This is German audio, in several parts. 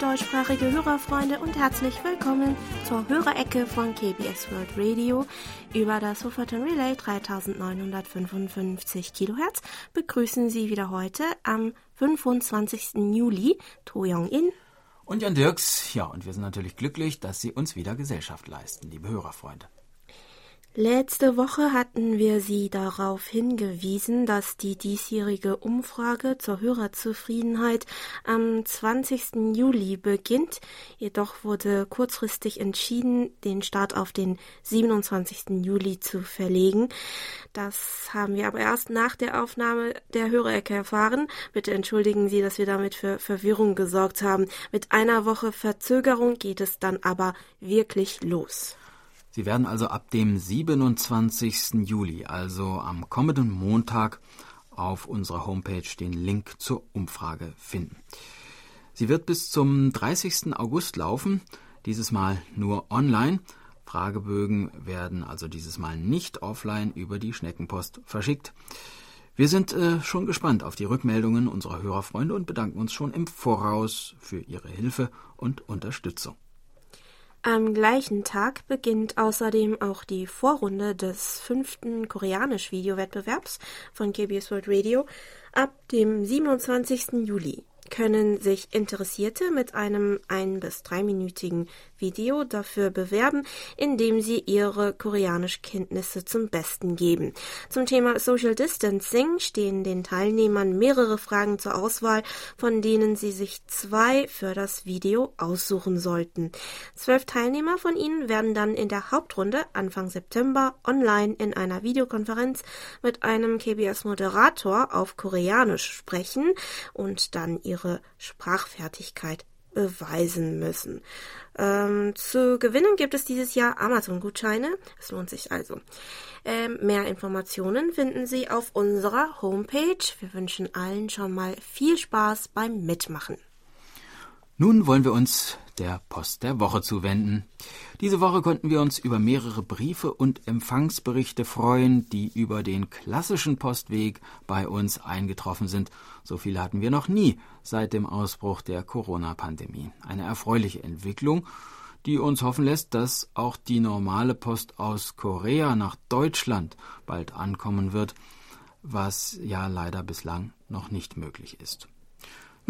deutschsprachige Hörerfreunde und herzlich willkommen zur Hörerecke von KBS World Radio. Über das Hoferton Relay 3955 Kilohertz begrüßen Sie wieder heute am 25. Juli To Young-in und Jan Dirks. Ja, und wir sind natürlich glücklich, dass Sie uns wieder Gesellschaft leisten, liebe Hörerfreunde. Letzte Woche hatten wir Sie darauf hingewiesen, dass die diesjährige Umfrage zur Hörerzufriedenheit am 20. Juli beginnt. Jedoch wurde kurzfristig entschieden, den Start auf den 27. Juli zu verlegen. Das haben wir aber erst nach der Aufnahme der Hörerecke erfahren. Bitte entschuldigen Sie, dass wir damit für Verwirrung gesorgt haben. Mit einer Woche Verzögerung geht es dann aber wirklich los. Sie werden also ab dem 27. Juli, also am kommenden Montag, auf unserer Homepage den Link zur Umfrage finden. Sie wird bis zum 30. August laufen, dieses Mal nur online. Fragebögen werden also dieses Mal nicht offline über die Schneckenpost verschickt. Wir sind äh, schon gespannt auf die Rückmeldungen unserer Hörerfreunde und bedanken uns schon im Voraus für Ihre Hilfe und Unterstützung. Am gleichen Tag beginnt außerdem auch die Vorrunde des fünften Koreanisch-Videowettbewerbs von KBS World Radio ab dem 27. Juli können sich Interessierte mit einem ein- bis dreiminütigen Video dafür bewerben, indem sie ihre Koreanischkenntnisse zum Besten geben. Zum Thema Social Distancing stehen den Teilnehmern mehrere Fragen zur Auswahl, von denen sie sich zwei für das Video aussuchen sollten. Zwölf Teilnehmer von ihnen werden dann in der Hauptrunde Anfang September online in einer Videokonferenz mit einem KBS-Moderator auf Koreanisch sprechen und dann ihre ihre Sprachfertigkeit beweisen müssen. Ähm, zu gewinnen gibt es dieses Jahr Amazon-Gutscheine. Es lohnt sich also. Ähm, mehr Informationen finden Sie auf unserer Homepage. Wir wünschen allen schon mal viel Spaß beim Mitmachen. Nun wollen wir uns der Post der Woche zuwenden. Diese Woche konnten wir uns über mehrere Briefe und Empfangsberichte freuen, die über den klassischen Postweg bei uns eingetroffen sind. So viele hatten wir noch nie seit dem Ausbruch der Corona-Pandemie. Eine erfreuliche Entwicklung, die uns hoffen lässt, dass auch die normale Post aus Korea nach Deutschland bald ankommen wird, was ja leider bislang noch nicht möglich ist.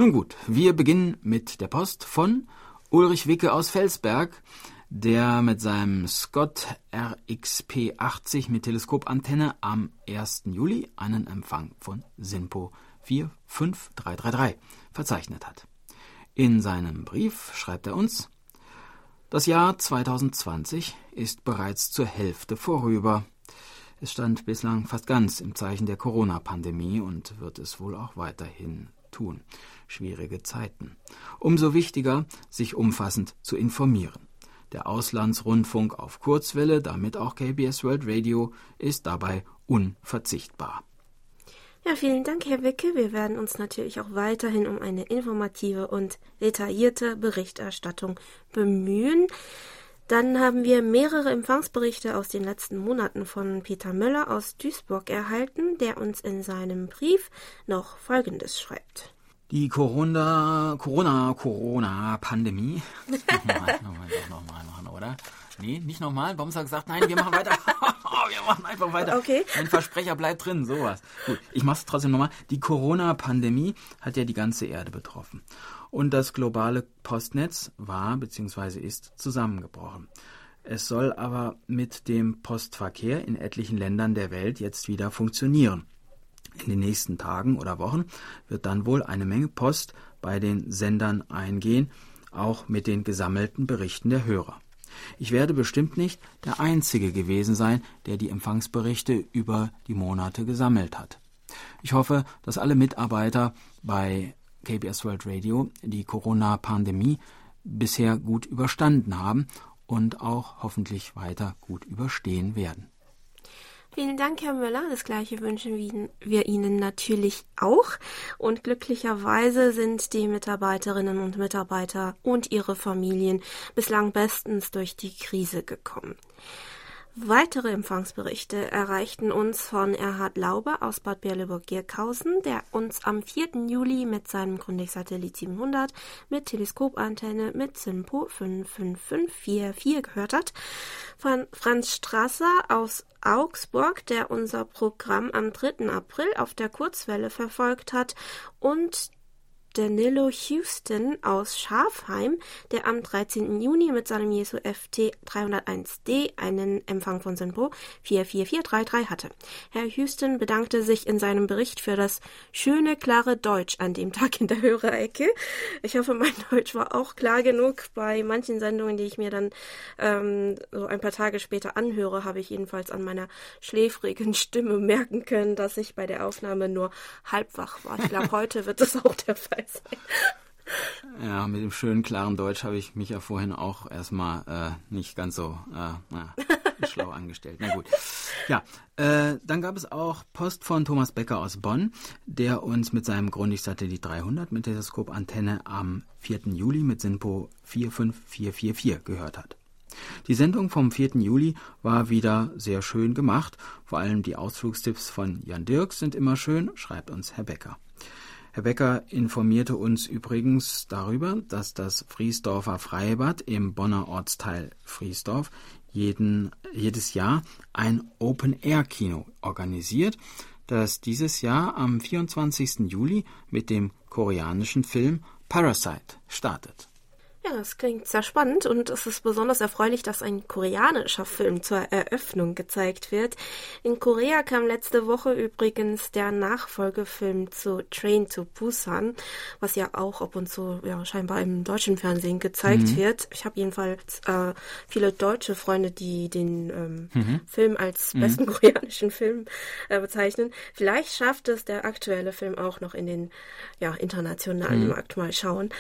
Nun gut, wir beginnen mit der Post von Ulrich Wicke aus Felsberg, der mit seinem Scott RXP 80 mit Teleskopantenne am 1. Juli einen Empfang von SINPO 45333 verzeichnet hat. In seinem Brief schreibt er uns, das Jahr 2020 ist bereits zur Hälfte vorüber. Es stand bislang fast ganz im Zeichen der Corona-Pandemie und wird es wohl auch weiterhin tun. Schwierige Zeiten. Umso wichtiger, sich umfassend zu informieren. Der Auslandsrundfunk auf Kurzwelle, damit auch KBS World Radio, ist dabei unverzichtbar. Ja, vielen Dank, Herr Wicke. Wir werden uns natürlich auch weiterhin um eine informative und detaillierte Berichterstattung bemühen. Dann haben wir mehrere Empfangsberichte aus den letzten Monaten von Peter Möller aus Duisburg erhalten, der uns in seinem Brief noch Folgendes schreibt. Die Corona, Corona, Corona-Pandemie. Nochmal, nochmal, nochmal machen, oder? Nee, nicht nochmal. Hast du gesagt, nein, wir machen weiter. wir machen einfach weiter. Okay. Ein Versprecher bleibt drin, sowas. Gut, ich mach's trotzdem nochmal. Die Corona-Pandemie hat ja die ganze Erde betroffen. Und das globale Postnetz war bzw. ist zusammengebrochen. Es soll aber mit dem Postverkehr in etlichen Ländern der Welt jetzt wieder funktionieren. In den nächsten Tagen oder Wochen wird dann wohl eine Menge Post bei den Sendern eingehen, auch mit den gesammelten Berichten der Hörer. Ich werde bestimmt nicht der Einzige gewesen sein, der die Empfangsberichte über die Monate gesammelt hat. Ich hoffe, dass alle Mitarbeiter bei KBS World Radio die Corona-Pandemie bisher gut überstanden haben und auch hoffentlich weiter gut überstehen werden. Vielen Dank, Herr Müller. Das gleiche wünschen wir Ihnen natürlich auch. Und glücklicherweise sind die Mitarbeiterinnen und Mitarbeiter und ihre Familien bislang bestens durch die Krise gekommen. Weitere Empfangsberichte erreichten uns von Erhard Laube aus Bad Berleburg-Gierkhausen, der uns am 4. Juli mit seinem Grundig-Satellit 700 mit Teleskopantenne mit SINPO 55544 gehört hat. Von Franz Strasser aus Augsburg, der unser Programm am 3. April auf der Kurzwelle verfolgt hat und Danilo Houston aus Schafheim, der am 13. Juni mit seinem Jesu FT 301D einen Empfang von Sinpo 44433 hatte. Herr Houston bedankte sich in seinem Bericht für das schöne, klare Deutsch an dem Tag in der Hörerecke. Ich hoffe, mein Deutsch war auch klar genug. Bei manchen Sendungen, die ich mir dann ähm, so ein paar Tage später anhöre, habe ich jedenfalls an meiner schläfrigen Stimme merken können, dass ich bei der Aufnahme nur halb wach war. Ich glaube, heute wird das auch der Fall sein. Ja, mit dem schönen, klaren Deutsch habe ich mich ja vorhin auch erstmal äh, nicht ganz so äh, na, schlau angestellt. Na gut. Ja, äh, dann gab es auch Post von Thomas Becker aus Bonn, der uns mit seinem Grundig-Satellit 300 mit Teleskopantenne am 4. Juli mit SINPO 45444 gehört hat. Die Sendung vom 4. Juli war wieder sehr schön gemacht. Vor allem die Ausflugstipps von Jan Dirks sind immer schön, schreibt uns Herr Becker. Herr Becker informierte uns übrigens darüber, dass das Friesdorfer Freibad im Bonner Ortsteil Friesdorf jeden, jedes Jahr ein Open-Air-Kino organisiert, das dieses Jahr am 24. Juli mit dem koreanischen Film Parasite startet. Ja, das klingt sehr spannend und es ist besonders erfreulich, dass ein koreanischer Film zur Eröffnung gezeigt wird. In Korea kam letzte Woche übrigens der Nachfolgefilm zu Train to Busan, was ja auch ab und zu ja, scheinbar im deutschen Fernsehen gezeigt mhm. wird. Ich habe jedenfalls äh, viele deutsche Freunde, die den ähm, mhm. Film als mhm. besten koreanischen Film äh, bezeichnen. Vielleicht schafft es der aktuelle Film auch noch in den ja, internationalen mhm. Markt mal schauen.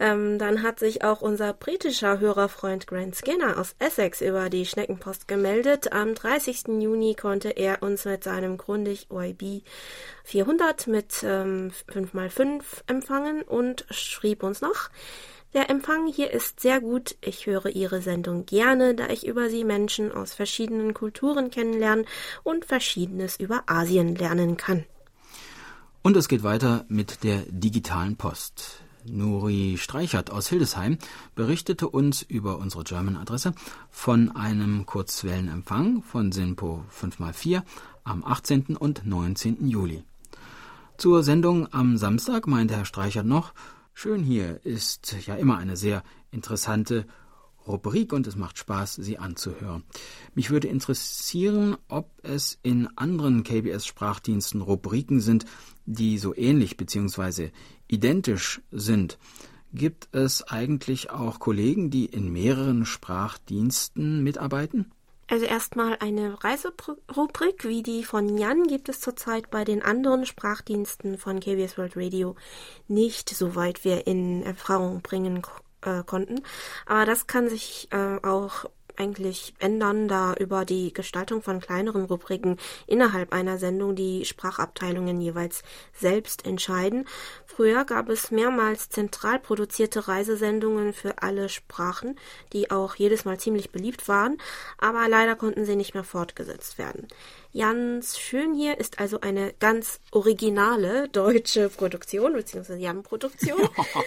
Ähm, dann hat sich auch unser britischer Hörerfreund Grant Skinner aus Essex über die Schneckenpost gemeldet. Am 30. Juni konnte er uns mit seinem Grundig OIB 400 mit ähm, 5x5 empfangen und schrieb uns noch, der Empfang hier ist sehr gut. Ich höre Ihre Sendung gerne, da ich über Sie Menschen aus verschiedenen Kulturen kennenlernen und Verschiedenes über Asien lernen kann. Und es geht weiter mit der digitalen Post. Nuri Streichert aus Hildesheim berichtete uns über unsere German-Adresse von einem Kurzwellenempfang von SINPO 5x4 am 18. und 19. Juli. Zur Sendung am Samstag meinte Herr Streichert noch, schön hier ist ja immer eine sehr interessante Rubrik und es macht Spaß, sie anzuhören. Mich würde interessieren, ob es in anderen KBS-Sprachdiensten Rubriken sind, die so ähnlich bzw. identisch sind. Gibt es eigentlich auch Kollegen, die in mehreren Sprachdiensten mitarbeiten? Also erstmal eine Reiserubrik wie die von Jan gibt es zurzeit bei den anderen Sprachdiensten von KBS World Radio nicht, soweit wir in Erfahrung bringen äh, konnten. Aber das kann sich äh, auch eigentlich ändern, da über die Gestaltung von kleineren Rubriken innerhalb einer Sendung die Sprachabteilungen jeweils selbst entscheiden. Früher gab es mehrmals zentral produzierte Reisesendungen für alle Sprachen, die auch jedes Mal ziemlich beliebt waren, aber leider konnten sie nicht mehr fortgesetzt werden. Jans Schön hier ist also eine ganz originale deutsche Produktion, beziehungsweise Jan-Produktion.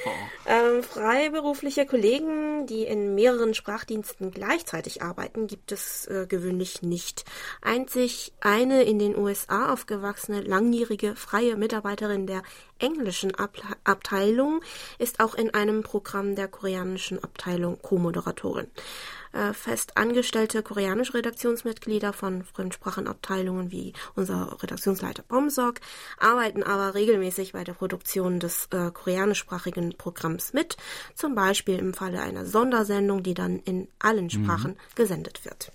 ähm, freiberufliche Kollegen, die in mehreren Sprachdiensten gleichzeitig arbeiten, gibt es äh, gewöhnlich nicht. Einzig eine in den USA aufgewachsene langjährige freie Mitarbeiterin der englischen Ab Abteilung ist auch in einem Programm der koreanischen Abteilung Co-Moderatorin. Äh, fest angestellte koreanische Redaktionsmitglieder von Fremdsprachenabteilungen wie unser Redaktionsleiter Bomsok arbeiten aber regelmäßig bei der Produktion des äh, koreanischsprachigen Programms mit, zum Beispiel im Falle einer Sondersendung, die dann in allen mhm. Sprachen mhm. gesendet wird.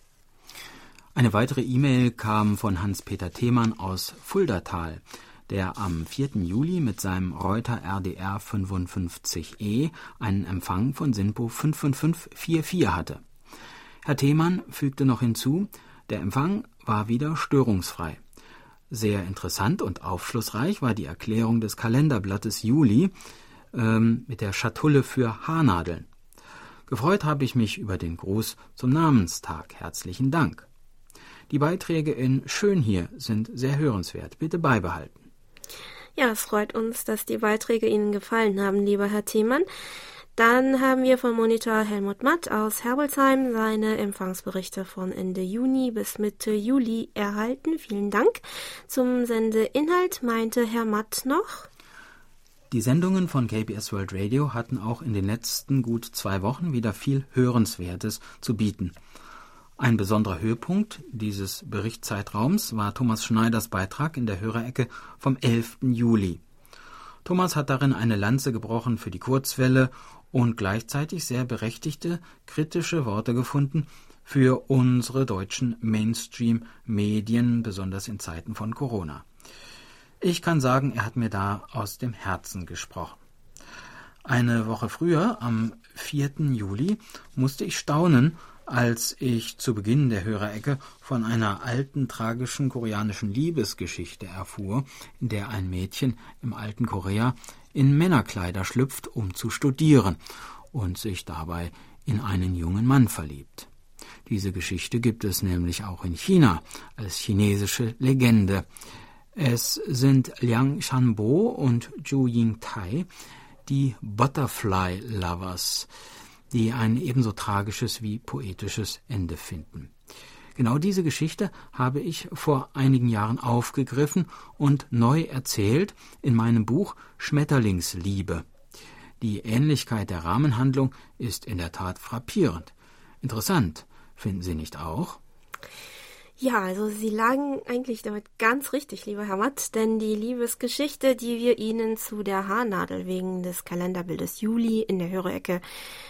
Eine weitere E-Mail kam von Hans-Peter Themann aus Fuldatal der am 4. Juli mit seinem Reuter RDR 55E einen Empfang von SINPO 55544 hatte. Herr Themann fügte noch hinzu, der Empfang war wieder störungsfrei. Sehr interessant und aufschlussreich war die Erklärung des Kalenderblattes Juli ähm, mit der Schatulle für Haarnadeln. Gefreut habe ich mich über den Gruß zum Namenstag. Herzlichen Dank. Die Beiträge in Schön hier sind sehr hörenswert. Bitte beibehalten. Ja, es freut uns, dass die Beiträge Ihnen gefallen haben, lieber Herr Thiemann. Dann haben wir vom Monitor Helmut Matt aus Herbolzheim seine Empfangsberichte von Ende Juni bis Mitte Juli erhalten. Vielen Dank. Zum Sendeinhalt meinte Herr Matt noch. Die Sendungen von KBS World Radio hatten auch in den letzten gut zwei Wochen wieder viel Hörenswertes zu bieten. Ein besonderer Höhepunkt dieses Berichtszeitraums war Thomas Schneiders Beitrag in der Hörerecke vom 11. Juli. Thomas hat darin eine Lanze gebrochen für die Kurzwelle und gleichzeitig sehr berechtigte kritische Worte gefunden für unsere deutschen Mainstream-Medien, besonders in Zeiten von Corona. Ich kann sagen, er hat mir da aus dem Herzen gesprochen. Eine Woche früher, am 4. Juli, musste ich staunen, als ich zu Beginn der Hörerecke von einer alten tragischen koreanischen Liebesgeschichte erfuhr, in der ein Mädchen im alten Korea in Männerkleider schlüpft, um zu studieren und sich dabei in einen jungen Mann verliebt. Diese Geschichte gibt es nämlich auch in China als chinesische Legende. Es sind Liang Shanbo und Zhu Yingtai, die Butterfly Lovers, die ein ebenso tragisches wie poetisches Ende finden. Genau diese Geschichte habe ich vor einigen Jahren aufgegriffen und neu erzählt in meinem Buch Schmetterlingsliebe. Die Ähnlichkeit der Rahmenhandlung ist in der Tat frappierend. Interessant, finden Sie nicht auch? Ja, also Sie lagen eigentlich damit ganz richtig, lieber Herr Matt, denn die Liebesgeschichte, die wir Ihnen zu der Haarnadel wegen des Kalenderbildes Juli in der Hörerecke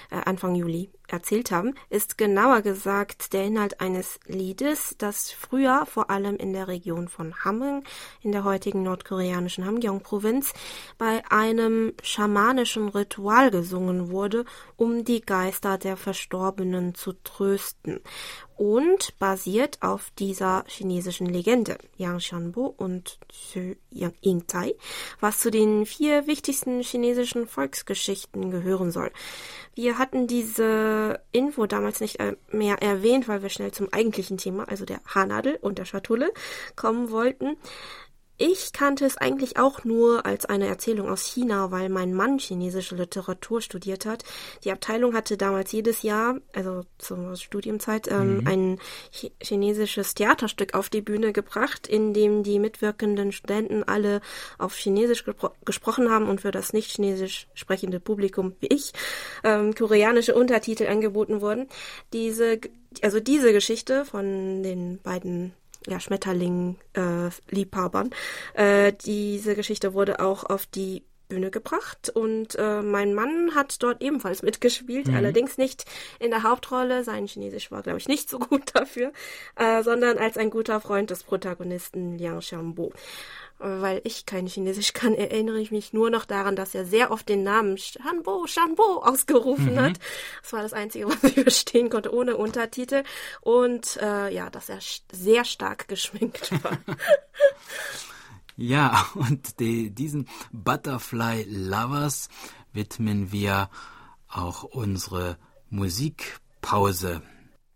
äh, Anfang Juli erzählt haben, ist genauer gesagt der Inhalt eines Liedes, das früher vor allem in der Region von Hamhung, in der heutigen nordkoreanischen Hamgyong-Provinz, bei einem schamanischen Ritual gesungen wurde, um die Geister der Verstorbenen zu trösten und basiert auf dieser chinesischen Legende Yang Shanbo und Xu Yingtai, was zu den vier wichtigsten chinesischen Volksgeschichten gehören soll. Wir hatten diese Info damals nicht äh, mehr erwähnt, weil wir schnell zum eigentlichen Thema, also der Haarnadel und der Schatulle, kommen wollten. Ich kannte es eigentlich auch nur als eine Erzählung aus China, weil mein Mann chinesische Literatur studiert hat. Die Abteilung hatte damals jedes Jahr, also zur Studienzeit, ähm, mhm. ein ch chinesisches Theaterstück auf die Bühne gebracht, in dem die mitwirkenden Studenten alle auf Chinesisch gespro gesprochen haben und für das nicht chinesisch sprechende Publikum wie ich ähm, koreanische Untertitel angeboten wurden. Diese, also diese Geschichte von den beiden ja, Schmetterling-Liebhabern. Äh, äh, diese Geschichte wurde auch auf die Bühne gebracht und äh, mein Mann hat dort ebenfalls mitgespielt, mhm. allerdings nicht in der Hauptrolle. Sein Chinesisch war, glaube ich, nicht so gut dafür, äh, sondern als ein guter Freund des Protagonisten Liang Xiangbo weil ich kein Chinesisch kann, erinnere ich mich nur noch daran, dass er sehr oft den Namen Shanbo, Shanbo ausgerufen mhm. hat. Das war das Einzige, was ich verstehen konnte, ohne Untertitel. Und äh, ja, dass er sehr stark geschminkt war. ja, und die, diesen Butterfly Lovers widmen wir auch unsere Musikpause.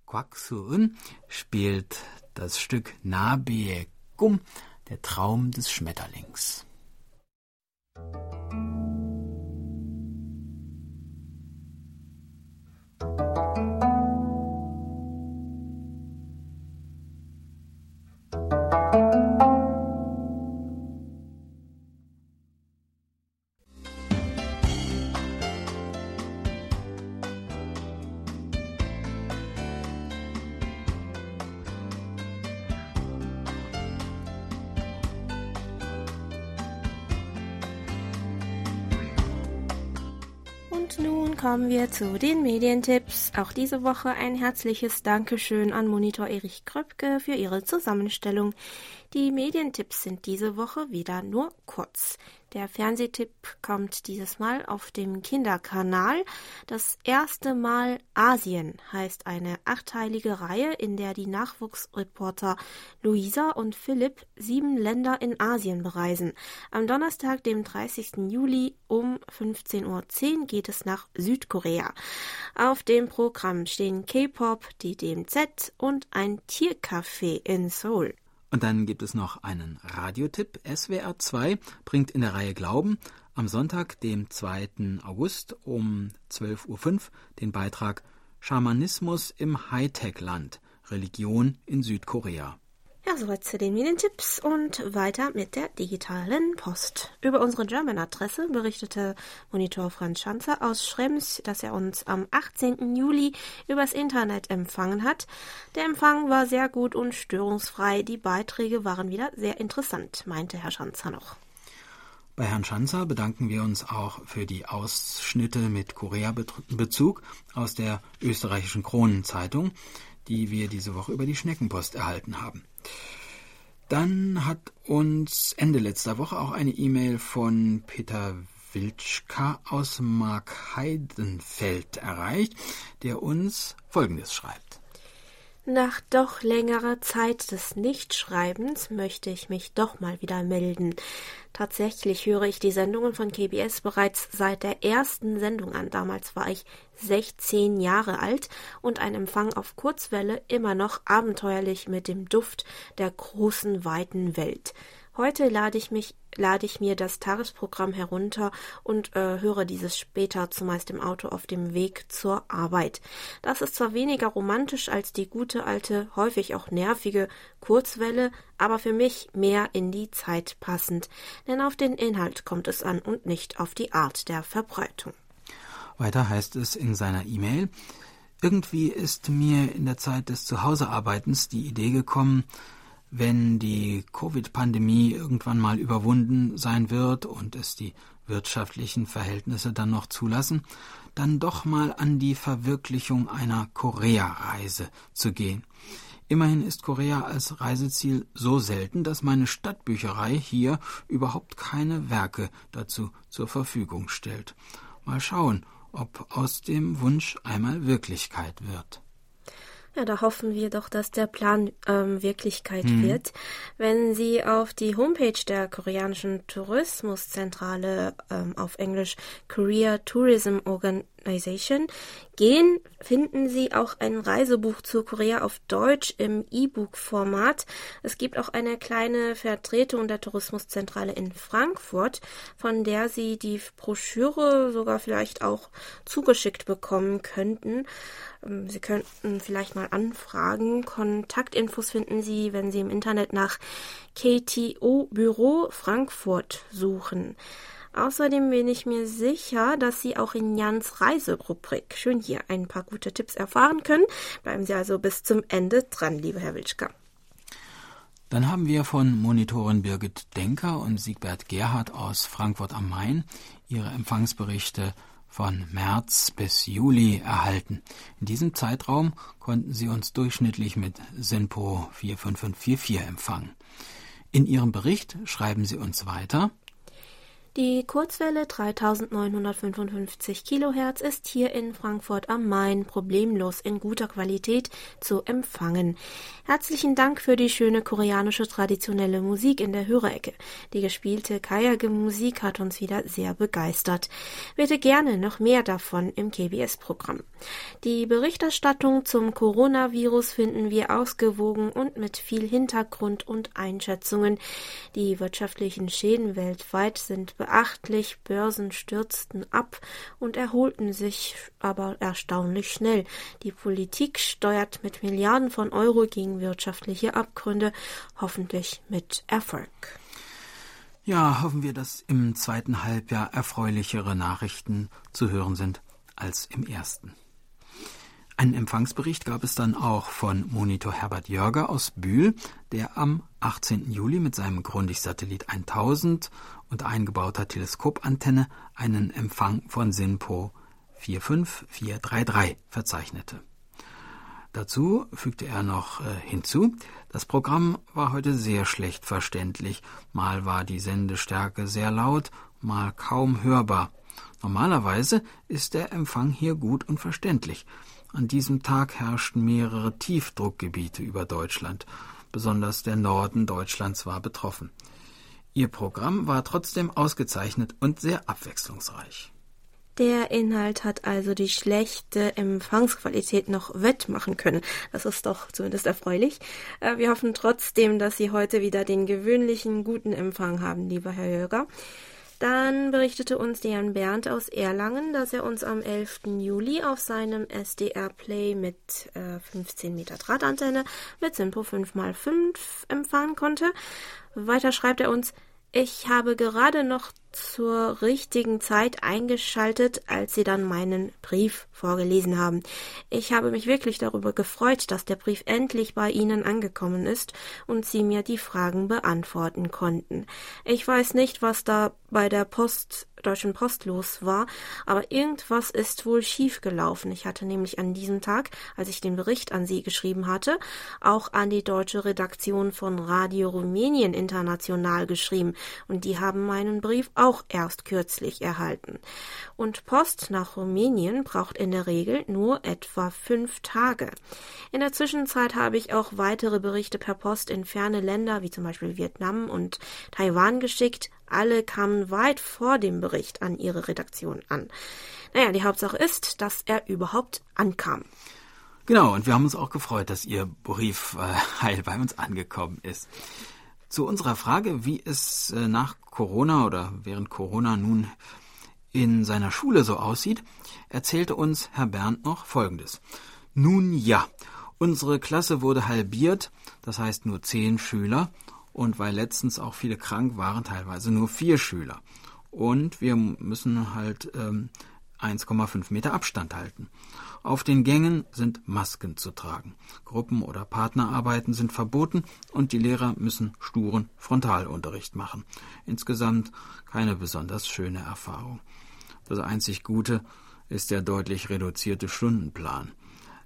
Kwak Suun spielt das Stück Nabie Kum der Traum des Schmetterlings. Kommen wir zu den Medientipps. Auch diese Woche ein herzliches Dankeschön an Monitor Erich Kröpke für ihre Zusammenstellung. Die Medientipps sind diese Woche wieder nur kurz. Der Fernsehtipp kommt dieses Mal auf dem Kinderkanal. Das erste Mal Asien heißt eine achteilige Reihe, in der die Nachwuchsreporter Luisa und Philipp sieben Länder in Asien bereisen. Am Donnerstag, dem 30. Juli um 15.10 Uhr geht es nach Südkorea. Auf dem Programm stehen K-Pop, die DMZ und ein Tiercafé in Seoul. Und dann gibt es noch einen Radiotipp. SWR 2 bringt in der Reihe Glauben am Sonntag, dem 2. August um 12.05 Uhr den Beitrag Schamanismus im Hightech-Land, Religion in Südkorea. Ja, soweit zu den Medientipps und weiter mit der digitalen Post. Über unsere German-Adresse berichtete Monitor Franz Schanzer aus Schrems, dass er uns am 18. Juli übers Internet empfangen hat. Der Empfang war sehr gut und störungsfrei. Die Beiträge waren wieder sehr interessant, meinte Herr Schanzer noch. Bei Herrn Schanzer bedanken wir uns auch für die Ausschnitte mit Korea-Bezug aus der österreichischen Kronenzeitung, die wir diese Woche über die Schneckenpost erhalten haben. Dann hat uns Ende letzter Woche auch eine E-Mail von Peter Wilczka aus Markheidenfeld erreicht, der uns Folgendes schreibt. Nach doch längerer Zeit des Nichtschreibens möchte ich mich doch mal wieder melden. Tatsächlich höre ich die Sendungen von KBS bereits seit der ersten Sendung an. Damals war ich 16 Jahre alt und ein Empfang auf Kurzwelle immer noch abenteuerlich mit dem Duft der großen weiten Welt. Heute lade ich mich lade ich mir das Tagesprogramm herunter und äh, höre dieses später zumeist im Auto auf dem Weg zur Arbeit. Das ist zwar weniger romantisch als die gute alte, häufig auch nervige Kurzwelle, aber für mich mehr in die Zeit passend, denn auf den Inhalt kommt es an und nicht auf die Art der Verbreitung. Weiter heißt es in seiner E-Mail, irgendwie ist mir in der Zeit des Zuhausearbeitens die Idee gekommen, wenn die Covid-Pandemie irgendwann mal überwunden sein wird und es die wirtschaftlichen Verhältnisse dann noch zulassen, dann doch mal an die Verwirklichung einer Korea-Reise zu gehen. Immerhin ist Korea als Reiseziel so selten, dass meine Stadtbücherei hier überhaupt keine Werke dazu zur Verfügung stellt. Mal schauen, ob aus dem Wunsch einmal Wirklichkeit wird. Ja, da hoffen wir doch, dass der Plan ähm, Wirklichkeit mhm. wird. Wenn Sie auf die Homepage der koreanischen Tourismuszentrale ähm, auf Englisch Korea Tourism Organ Organization gehen, finden Sie auch ein Reisebuch zu Korea auf Deutsch im E-Book-Format. Es gibt auch eine kleine Vertretung der Tourismuszentrale in Frankfurt, von der Sie die Broschüre sogar vielleicht auch zugeschickt bekommen könnten. Ähm, Sie könnten vielleicht mal anfragen. Kontaktinfos finden Sie, wenn Sie im Internet nach KTO Büro Frankfurt suchen. Außerdem bin ich mir sicher, dass Sie auch in Jans Reiserubrik schön hier ein paar gute Tipps erfahren können. Bleiben Sie also bis zum Ende dran, lieber Herr Wilschka. Dann haben wir von Monitorin Birgit Denker und Siegbert Gerhard aus Frankfurt am Main ihre Empfangsberichte von März bis Juli erhalten. In diesem Zeitraum konnten sie uns durchschnittlich mit SINPO 45544 empfangen. In ihrem Bericht schreiben sie uns weiter, die Kurzwelle 3955 kHz ist hier in Frankfurt am Main problemlos in guter Qualität zu empfangen. Herzlichen Dank für die schöne koreanische traditionelle Musik in der Hörerecke. Die gespielte Kayage Musik hat uns wieder sehr begeistert. Bitte gerne noch mehr davon im KBS-Programm. Die Berichterstattung zum Coronavirus finden wir ausgewogen und mit viel Hintergrund und Einschätzungen. Die wirtschaftlichen Schäden weltweit sind beachtlich, Börsen stürzten ab und erholten sich aber erstaunlich schnell. Die Politik steuert mit Milliarden von Euro gegen wirtschaftliche Abgründe, hoffentlich mit Erfolg. Ja, hoffen wir, dass im zweiten Halbjahr erfreulichere Nachrichten zu hören sind als im ersten. Einen Empfangsbericht gab es dann auch von Monitor Herbert Jörger aus Bühl, der am 18. Juli mit seinem Grundig-Satellit 1000 und eingebauter Teleskopantenne einen Empfang von SINPO 45433 verzeichnete. Dazu fügte er noch äh, hinzu, das Programm war heute sehr schlecht verständlich, mal war die Sendestärke sehr laut, mal kaum hörbar. Normalerweise ist der Empfang hier gut und verständlich. An diesem Tag herrschten mehrere Tiefdruckgebiete über Deutschland. Besonders der Norden Deutschlands war betroffen. Ihr Programm war trotzdem ausgezeichnet und sehr abwechslungsreich. Der Inhalt hat also die schlechte Empfangsqualität noch wettmachen können. Das ist doch zumindest erfreulich. Äh, wir hoffen trotzdem, dass Sie heute wieder den gewöhnlichen guten Empfang haben, lieber Herr Höger. Dann berichtete uns Jan Bernd aus Erlangen, dass er uns am 11. Juli auf seinem SDR Play mit äh, 15 Meter Drahtantenne mit Simpo 5x5 empfangen konnte. Weiter schreibt er uns, ich habe gerade noch zur richtigen Zeit eingeschaltet, als Sie dann meinen Brief vorgelesen haben. Ich habe mich wirklich darüber gefreut, dass der Brief endlich bei Ihnen angekommen ist und Sie mir die Fragen beantworten konnten. Ich weiß nicht, was da bei der Post Deutschen Post los war, aber irgendwas ist wohl schiefgelaufen. Ich hatte nämlich an diesem Tag, als ich den Bericht an Sie geschrieben hatte, auch an die deutsche Redaktion von Radio Rumänien International geschrieben, und die haben meinen Brief auch erst kürzlich erhalten. Und Post nach Rumänien braucht in der Regel nur etwa fünf Tage. In der Zwischenzeit habe ich auch weitere Berichte per Post in ferne Länder wie zum Beispiel Vietnam und Taiwan geschickt. Alle kamen weit vor dem Bericht an ihre Redaktion an. Naja, die Hauptsache ist, dass er überhaupt ankam. Genau, und wir haben uns auch gefreut, dass Ihr Brief äh, heil bei uns angekommen ist. Zu unserer Frage, wie es äh, nach Corona oder während Corona nun in seiner Schule so aussieht, erzählte uns Herr Bernd noch Folgendes. Nun ja, unsere Klasse wurde halbiert, das heißt nur zehn Schüler, und weil letztens auch viele krank waren, teilweise nur vier Schüler. Und wir müssen halt ähm, 1,5 Meter Abstand halten. Auf den Gängen sind Masken zu tragen. Gruppen- oder Partnerarbeiten sind verboten und die Lehrer müssen sturen Frontalunterricht machen. Insgesamt keine besonders schöne Erfahrung. Das einzig Gute ist der deutlich reduzierte Stundenplan.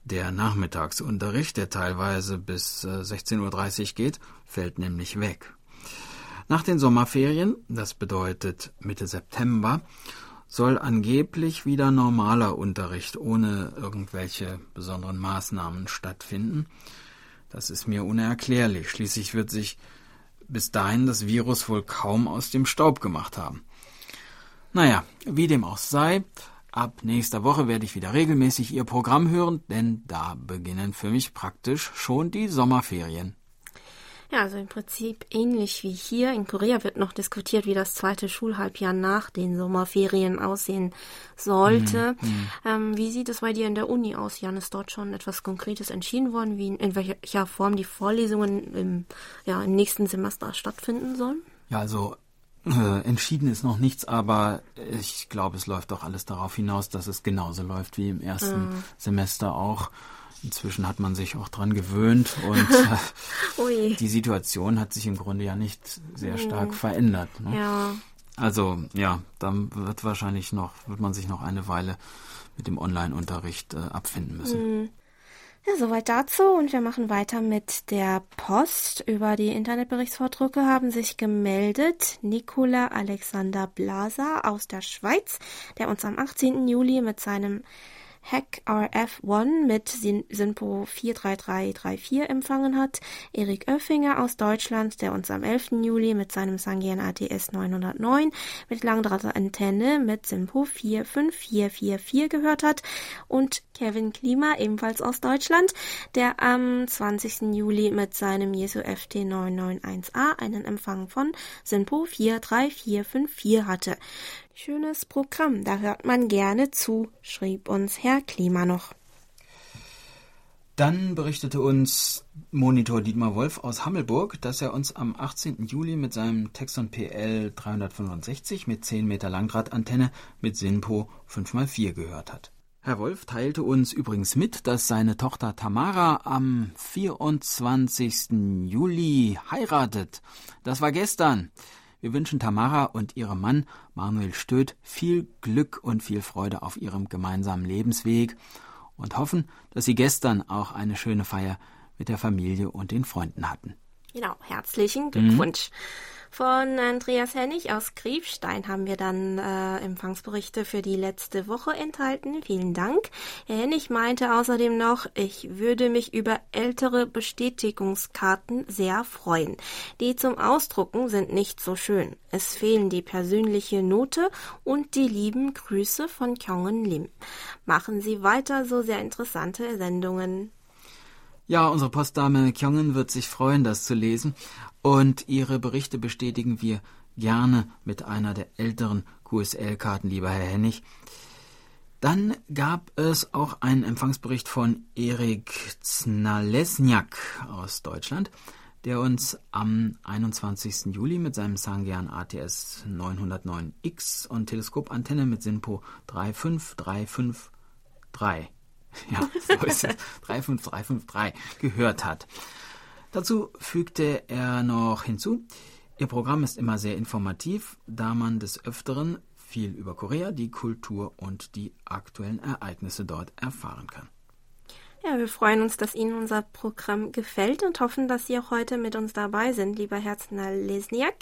Der Nachmittagsunterricht, der teilweise bis 16.30 Uhr geht, fällt nämlich weg. Nach den Sommerferien, das bedeutet Mitte September, soll angeblich wieder normaler Unterricht ohne irgendwelche besonderen Maßnahmen stattfinden. Das ist mir unerklärlich. Schließlich wird sich bis dahin das Virus wohl kaum aus dem Staub gemacht haben. Naja, wie dem auch sei, ab nächster Woche werde ich wieder regelmäßig Ihr Programm hören, denn da beginnen für mich praktisch schon die Sommerferien. Ja, also im Prinzip ähnlich wie hier. In Korea wird noch diskutiert, wie das zweite Schulhalbjahr nach den Sommerferien aussehen sollte. Mhm. Ähm, wie sieht es bei dir in der Uni aus, Jan? Ist dort schon etwas Konkretes entschieden worden, wie in, in welcher Form die Vorlesungen im, ja, im nächsten Semester stattfinden sollen? Ja, also äh, entschieden ist noch nichts, aber ich glaube, es läuft doch alles darauf hinaus, dass es genauso läuft wie im ersten mhm. Semester auch. Inzwischen hat man sich auch dran gewöhnt und äh, die Situation hat sich im Grunde ja nicht sehr stark verändert. Ne? Ja. Also ja, dann wird wahrscheinlich noch, wird man sich noch eine Weile mit dem Online-Unterricht äh, abfinden müssen. Mhm. Ja, soweit dazu und wir machen weiter mit der Post. Über die Internetberichtsvordrucke haben sich gemeldet Nicola Alexander Blaser aus der Schweiz, der uns am 18. Juli mit seinem Hack RF1 mit SINPO 43334 empfangen hat, Erik Oeffinger aus Deutschland, der uns am 11. Juli mit seinem Sangian ATS 909 mit Langdrahtantenne mit SINPO 45444 gehört hat und Kevin Klima, ebenfalls aus Deutschland, der am 20. Juli mit seinem Jesu FT 991A einen Empfang von SINPO 43454 hatte. Schönes Programm, da hört man gerne zu, schrieb uns Herr Klima noch. Dann berichtete uns Monitor Dietmar Wolf aus Hammelburg, dass er uns am 18. Juli mit seinem Texon PL 365 mit 10 Meter Langdrahtantenne mit SINPO 5x4 gehört hat. Herr Wolf teilte uns übrigens mit, dass seine Tochter Tamara am 24. Juli heiratet. Das war gestern. Wir wünschen Tamara und ihrem Mann Manuel Stöth viel Glück und viel Freude auf ihrem gemeinsamen Lebensweg und hoffen, dass sie gestern auch eine schöne Feier mit der Familie und den Freunden hatten. Genau, herzlichen Glückwunsch. Mhm. Von Andreas Hennig aus Griefstein haben wir dann äh, Empfangsberichte für die letzte Woche enthalten. Vielen Dank. Herr Hennig meinte außerdem noch, ich würde mich über ältere Bestätigungskarten sehr freuen. Die zum Ausdrucken sind nicht so schön. Es fehlen die persönliche Note und die lieben Grüße von Kyongen Lim. Machen Sie weiter so sehr interessante Sendungen. Ja, unsere Postdame Kyongen wird sich freuen, das zu lesen. Und Ihre Berichte bestätigen wir gerne mit einer der älteren QSL-Karten, lieber Herr Hennig. Dann gab es auch einen Empfangsbericht von Erik Znalesniak aus Deutschland, der uns am 21. Juli mit seinem Sangyan ATS 909X und Teleskopantenne mit SINPO 35353 ja, so ist es, 35353 gehört hat. Dazu fügte er noch hinzu, Ihr Programm ist immer sehr informativ, da man des Öfteren viel über Korea, die Kultur und die aktuellen Ereignisse dort erfahren kann. Ja, wir freuen uns, dass Ihnen unser Programm gefällt und hoffen, dass Sie auch heute mit uns dabei sind, lieber Herzner Lesniak.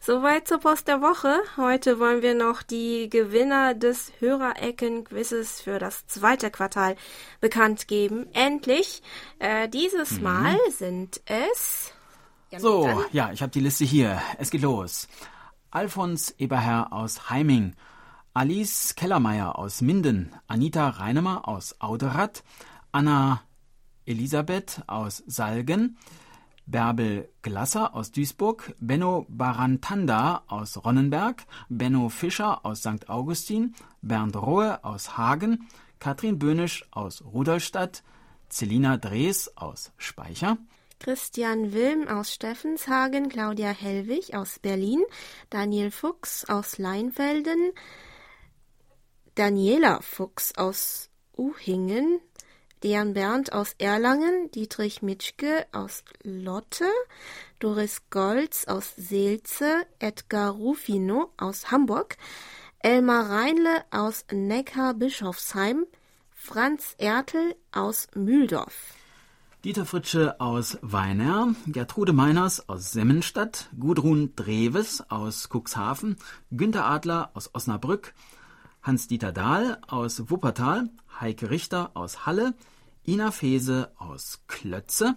Soweit zur Post der Woche. Heute wollen wir noch die Gewinner des Hörerecken-Quizzes für das zweite Quartal bekannt geben. Endlich. Äh, dieses mhm. Mal sind es. Ja, so, ja, ich habe die Liste hier. Es geht los. Alfons Eberherr aus Heiming. Alice Kellermeier aus Minden, Anita Reinemer aus Auderath, Anna Elisabeth aus Salgen, Bärbel Glasser aus Duisburg, Benno Barantanda aus Ronnenberg, Benno Fischer aus St. Augustin, Bernd Rohe aus Hagen, Katrin Böhnisch aus Rudolstadt, Celina Drees aus Speicher, Christian Wilm aus Steffenshagen, Claudia Hellwig aus Berlin, Daniel Fuchs aus Leinfelden, Daniela Fuchs aus Uhingen, Dejan Berndt aus Erlangen, Dietrich Mitschke aus Lotte, Doris Golz aus Seelze, Edgar Rufino aus Hamburg, Elmar Reinle aus Neckar-Bischofsheim, Franz Ertel aus Mühldorf. Dieter Fritsche aus Weiner, Gertrude Meiners aus Semmenstadt, Gudrun Dreves aus Cuxhaven, Günter Adler aus Osnabrück, Hans-Dieter Dahl aus Wuppertal, Heike Richter aus Halle, Ina Fese aus Klötze,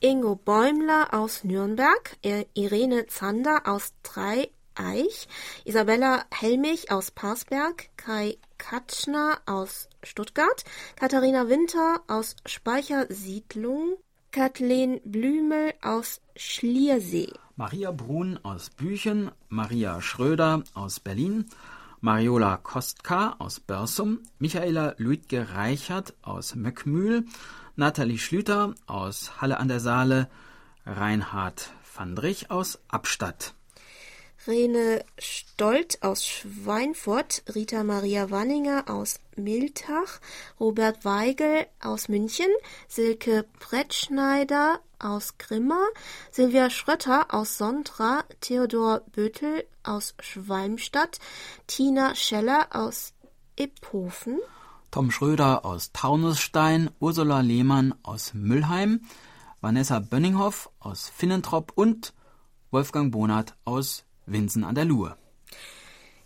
Ingo Bäumler aus Nürnberg, Irene Zander aus Dreieich, Isabella Helmich aus Parsberg, Kai Katschner aus Stuttgart, Katharina Winter aus Speichersiedlung, Kathleen Blümel aus Schliersee. Maria Brun aus Büchen, Maria Schröder aus Berlin, Mariola Kostka aus Börsum, Michaela Luitge Reichert aus Möckmühl, Nathalie Schlüter aus Halle an der Saale, Reinhard Fandrich aus Abstadt. Rene Stolt aus Schweinfurt, Rita Maria Wanninger aus Miltach, Robert Weigel aus München, Silke Brettschneider aus Grimma, Silvia Schrötter aus Sondra, Theodor Bötel aus Schwalmstadt, Tina Scheller aus Iphofen, Tom Schröder aus Taunusstein, Ursula Lehmann aus Müllheim, Vanessa Bönninghoff aus Finnentrop und Wolfgang Bonat aus Winsen an der Luhe.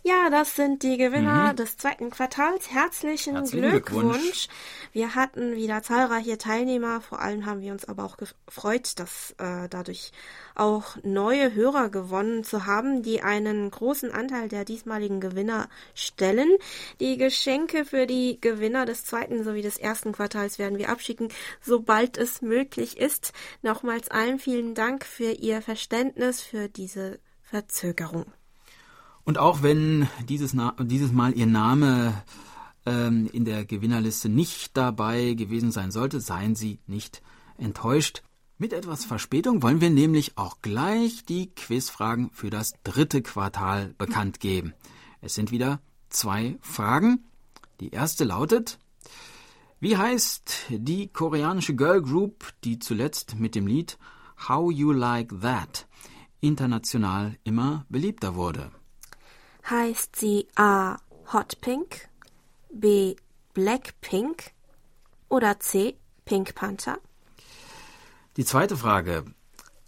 Ja, das sind die Gewinner mhm. des zweiten Quartals. Herzlichen, Herzlichen Glückwunsch. Glückwunsch. Wir hatten wieder zahlreiche Teilnehmer. Vor allem haben wir uns aber auch gefreut, dass äh, dadurch auch neue Hörer gewonnen zu haben, die einen großen Anteil der diesmaligen Gewinner stellen. Die Geschenke für die Gewinner des zweiten sowie des ersten Quartals werden wir abschicken, sobald es möglich ist. Nochmals allen vielen Dank für Ihr Verständnis für diese Verzögerung. Und auch wenn dieses, dieses Mal Ihr Name ähm, in der Gewinnerliste nicht dabei gewesen sein sollte, seien Sie nicht enttäuscht. Mit etwas Verspätung wollen wir nämlich auch gleich die Quizfragen für das dritte Quartal bekannt geben. Es sind wieder zwei Fragen. Die erste lautet, wie heißt die koreanische Girl Group, die zuletzt mit dem Lied How You Like That international immer beliebter wurde. Heißt sie A. Hot Pink, B. Black Pink oder C. Pink Panther? Die zweite Frage.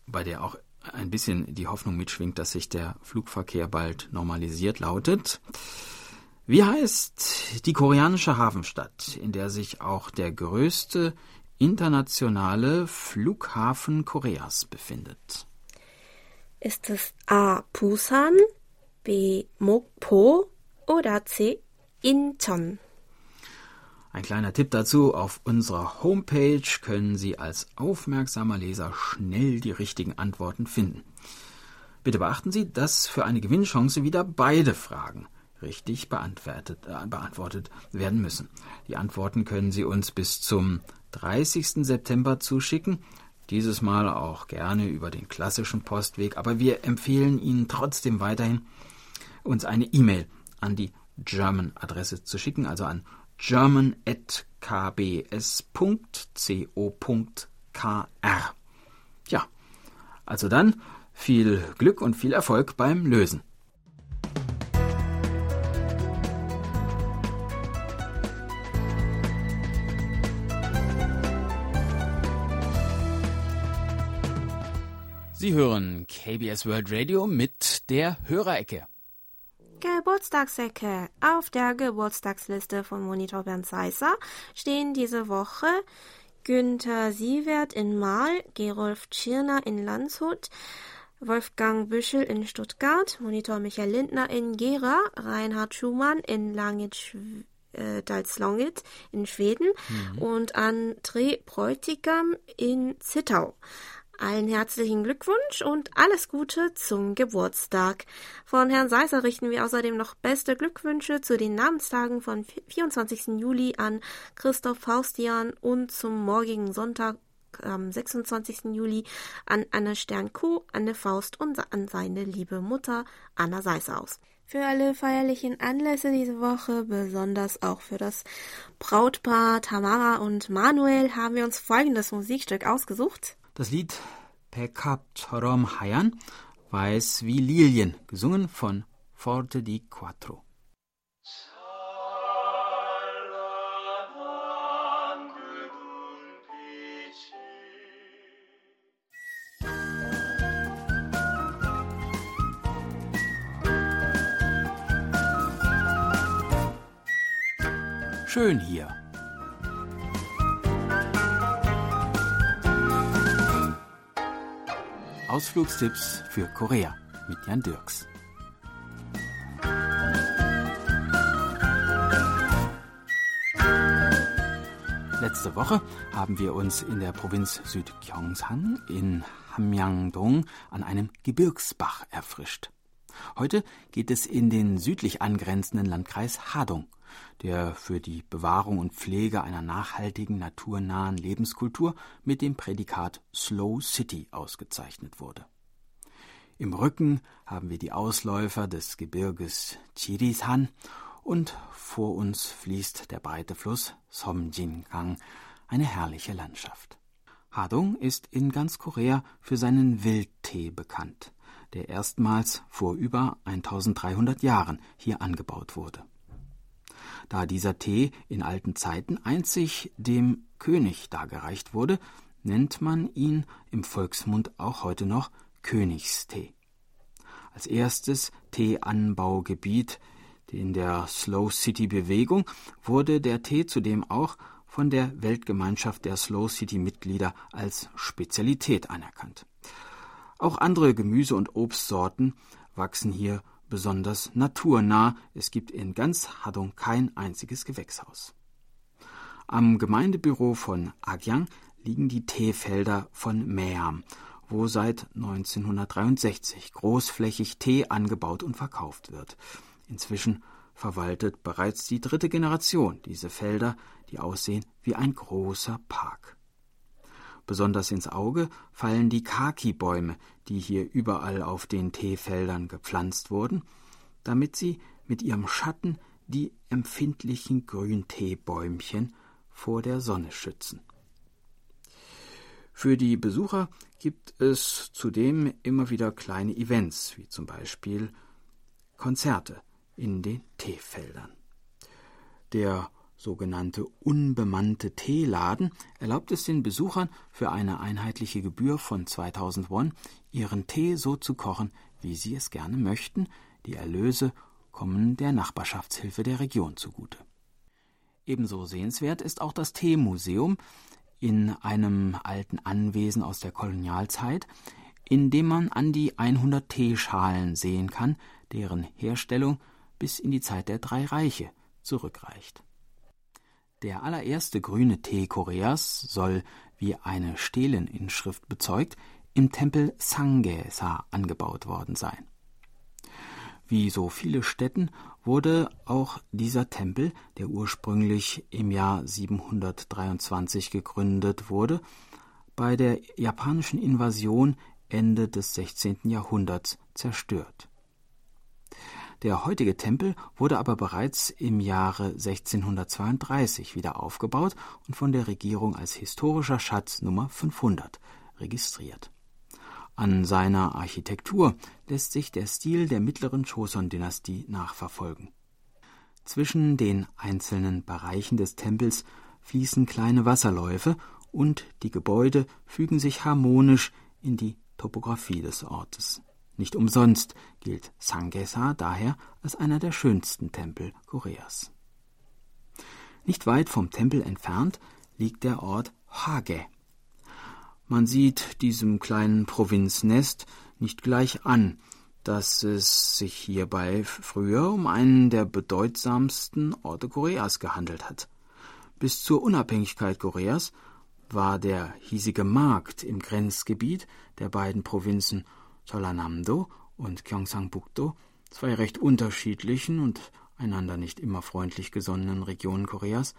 bei der auch ein bisschen die Hoffnung mitschwingt, dass sich der Flugverkehr bald normalisiert, lautet, wie heißt die koreanische Hafenstadt, in der sich auch der größte internationale Flughafen Koreas befindet? Ist es A. Busan, B. Mokpo oder C. Incheon? Ein kleiner Tipp dazu, auf unserer Homepage können Sie als aufmerksamer Leser schnell die richtigen Antworten finden. Bitte beachten Sie, dass für eine Gewinnchance wieder beide Fragen richtig beantwortet, äh, beantwortet werden müssen. Die Antworten können Sie uns bis zum 30. September zuschicken. Dieses Mal auch gerne über den klassischen Postweg, aber wir empfehlen Ihnen trotzdem weiterhin, uns eine E-Mail an die German-Adresse zu schicken, also an german.kbs.co.kr. Ja, also dann viel Glück und viel Erfolg beim Lösen. Sie hören KBS World Radio mit der Hörerecke. Geburtstagsecke. Auf der Geburtstagsliste von Monitor Bernd Seisser stehen diese Woche Günther Sievert in Mahl, Gerolf Tschirner in Landshut, Wolfgang Büschel in Stuttgart, Monitor Michael Lindner in Gera, Reinhard Schumann in Langitsch äh, Dalslongit in Schweden mhm. und André Bräutigam in Zittau. Allen herzlichen Glückwunsch und alles Gute zum Geburtstag. Von Herrn Seisser richten wir außerdem noch beste Glückwünsche zu den Namenstagen von 24. Juli an Christoph Faustian und zum morgigen Sonntag am 26. Juli an Anne Stern-Kuh, Anne Faust und an seine liebe Mutter Anna Seisser aus. Für alle feierlichen Anlässe diese Woche, besonders auch für das Brautpaar Tamara und Manuel, haben wir uns folgendes Musikstück ausgesucht. Das Lied Pekapchorom Hayan, Weiß wie Lilien, gesungen von Forte di Quattro. Schön hier. Ausflugstipps für Korea mit Jan Dirks. Letzte Woche haben wir uns in der Provinz Südgyeongsang in Hamyangdong an einem Gebirgsbach erfrischt. Heute geht es in den südlich angrenzenden Landkreis Hadong der für die Bewahrung und Pflege einer nachhaltigen, naturnahen Lebenskultur mit dem Prädikat Slow City ausgezeichnet wurde. Im Rücken haben wir die Ausläufer des Gebirges Chirisan und vor uns fließt der breite Fluss Somjingang, eine herrliche Landschaft. Hadong ist in ganz Korea für seinen Wildtee bekannt, der erstmals vor über 1300 Jahren hier angebaut wurde. Da dieser Tee in alten Zeiten einzig dem König dargereicht wurde, nennt man ihn im Volksmund auch heute noch Königstee. Als erstes Teeanbaugebiet in der Slow City Bewegung wurde der Tee zudem auch von der Weltgemeinschaft der Slow City Mitglieder als Spezialität anerkannt. Auch andere Gemüse- und Obstsorten wachsen hier besonders naturnah. Es gibt in ganz Hadong kein einziges Gewächshaus. Am Gemeindebüro von Agyang liegen die Teefelder von Meam, wo seit 1963 großflächig Tee angebaut und verkauft wird. Inzwischen verwaltet bereits die dritte Generation diese Felder, die aussehen wie ein großer Park. Besonders ins Auge fallen die Kaki-Bäume, die hier überall auf den Teefeldern gepflanzt wurden, damit sie mit ihrem Schatten die empfindlichen Grünteebäumchen vor der Sonne schützen. Für die Besucher gibt es zudem immer wieder kleine Events, wie zum Beispiel Konzerte in den Teefeldern. Der sogenannte unbemannte Teeladen erlaubt es den Besuchern für eine einheitliche Gebühr von 2000 Won ihren Tee so zu kochen, wie sie es gerne möchten. Die Erlöse kommen der Nachbarschaftshilfe der Region zugute. Ebenso sehenswert ist auch das Teemuseum in einem alten Anwesen aus der Kolonialzeit, in dem man an die 100 Teeschalen sehen kann, deren Herstellung bis in die Zeit der drei Reiche zurückreicht. Der allererste grüne Tee Koreas soll, wie eine Steleninschrift bezeugt, im Tempel Sangesa angebaut worden sein. Wie so viele Städten wurde auch dieser Tempel, der ursprünglich im Jahr 723 gegründet wurde, bei der japanischen Invasion Ende des 16. Jahrhunderts zerstört. Der heutige Tempel wurde aber bereits im Jahre 1632 wieder aufgebaut und von der Regierung als historischer Schatz Nummer 500 registriert. An seiner Architektur lässt sich der Stil der mittleren Choson-Dynastie nachverfolgen. Zwischen den einzelnen Bereichen des Tempels fließen kleine Wasserläufe und die Gebäude fügen sich harmonisch in die Topographie des Ortes. Nicht umsonst gilt Sangesa daher als einer der schönsten Tempel Koreas. Nicht weit vom Tempel entfernt liegt der Ort Hage. Man sieht diesem kleinen Provinznest nicht gleich an, dass es sich hierbei früher um einen der bedeutsamsten Orte Koreas gehandelt hat. Bis zur Unabhängigkeit Koreas war der hiesige Markt im Grenzgebiet der beiden Provinzen Cholanamdo und Gyeongsangbuk-do, zwei recht unterschiedlichen und einander nicht immer freundlich gesonnenen Regionen Koreas,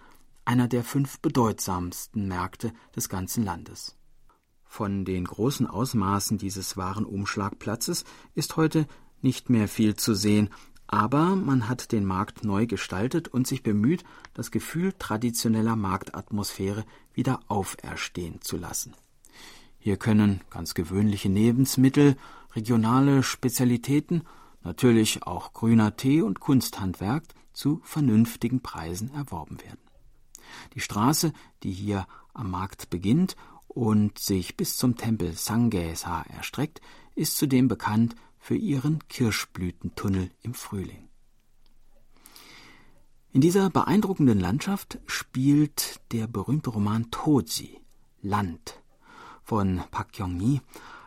einer der fünf bedeutsamsten Märkte des ganzen Landes. Von den großen Ausmaßen dieses Warenumschlagplatzes ist heute nicht mehr viel zu sehen, aber man hat den Markt neu gestaltet und sich bemüht, das Gefühl traditioneller Marktatmosphäre wieder auferstehen zu lassen. Hier können ganz gewöhnliche Lebensmittel, regionale Spezialitäten, natürlich auch grüner Tee und Kunsthandwerk zu vernünftigen Preisen erworben werden. Die Straße, die hier am Markt beginnt und sich bis zum Tempel Sangesa erstreckt, ist zudem bekannt für ihren Kirschblütentunnel im Frühling. In dieser beeindruckenden Landschaft spielt der berühmte Roman Toji Land von Pak Yong-mi,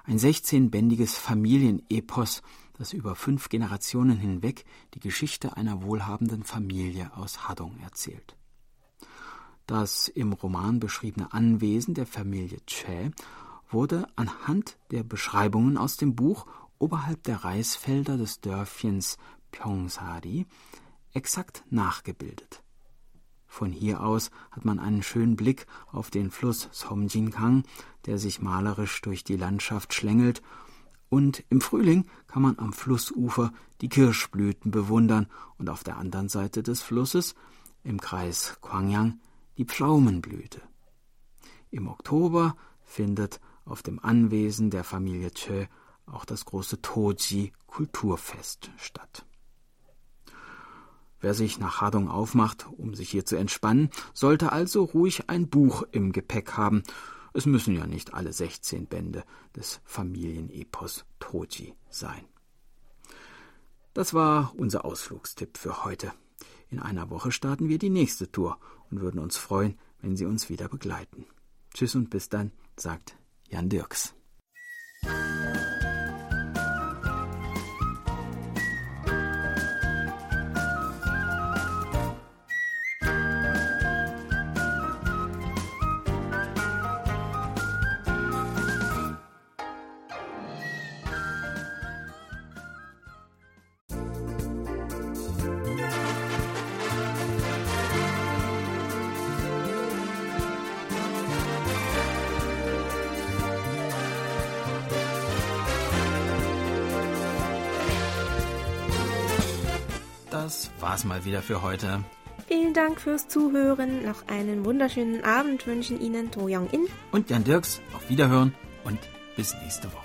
ein 16-bändiges Familienepos, das über fünf Generationen hinweg die Geschichte einer wohlhabenden Familie aus Hadong erzählt. Das im Roman beschriebene Anwesen der Familie Che wurde anhand der Beschreibungen aus dem Buch oberhalb der Reisfelder des Dörfchens Pyongsari exakt nachgebildet. Von hier aus hat man einen schönen Blick auf den Fluss Somjingang, der sich malerisch durch die Landschaft schlängelt, und im Frühling kann man am Flussufer die Kirschblüten bewundern und auf der anderen Seite des Flusses, im Kreis Kwangyang, die Pflaumenblüte. Im Oktober findet auf dem Anwesen der Familie Che auch das große Toji Kulturfest statt. Wer sich nach Hadong aufmacht, um sich hier zu entspannen, sollte also ruhig ein Buch im Gepäck haben. Es müssen ja nicht alle 16 Bände des Familienepos Toji sein. Das war unser Ausflugstipp für heute. In einer Woche starten wir die nächste Tour und würden uns freuen, wenn Sie uns wieder begleiten. Tschüss und bis dann, sagt Jan Dirks. Wieder für heute. Vielen Dank fürs Zuhören. Noch einen wunderschönen Abend wünschen Ihnen To Young In und Jan Dirks. Auf Wiederhören und bis nächste Woche.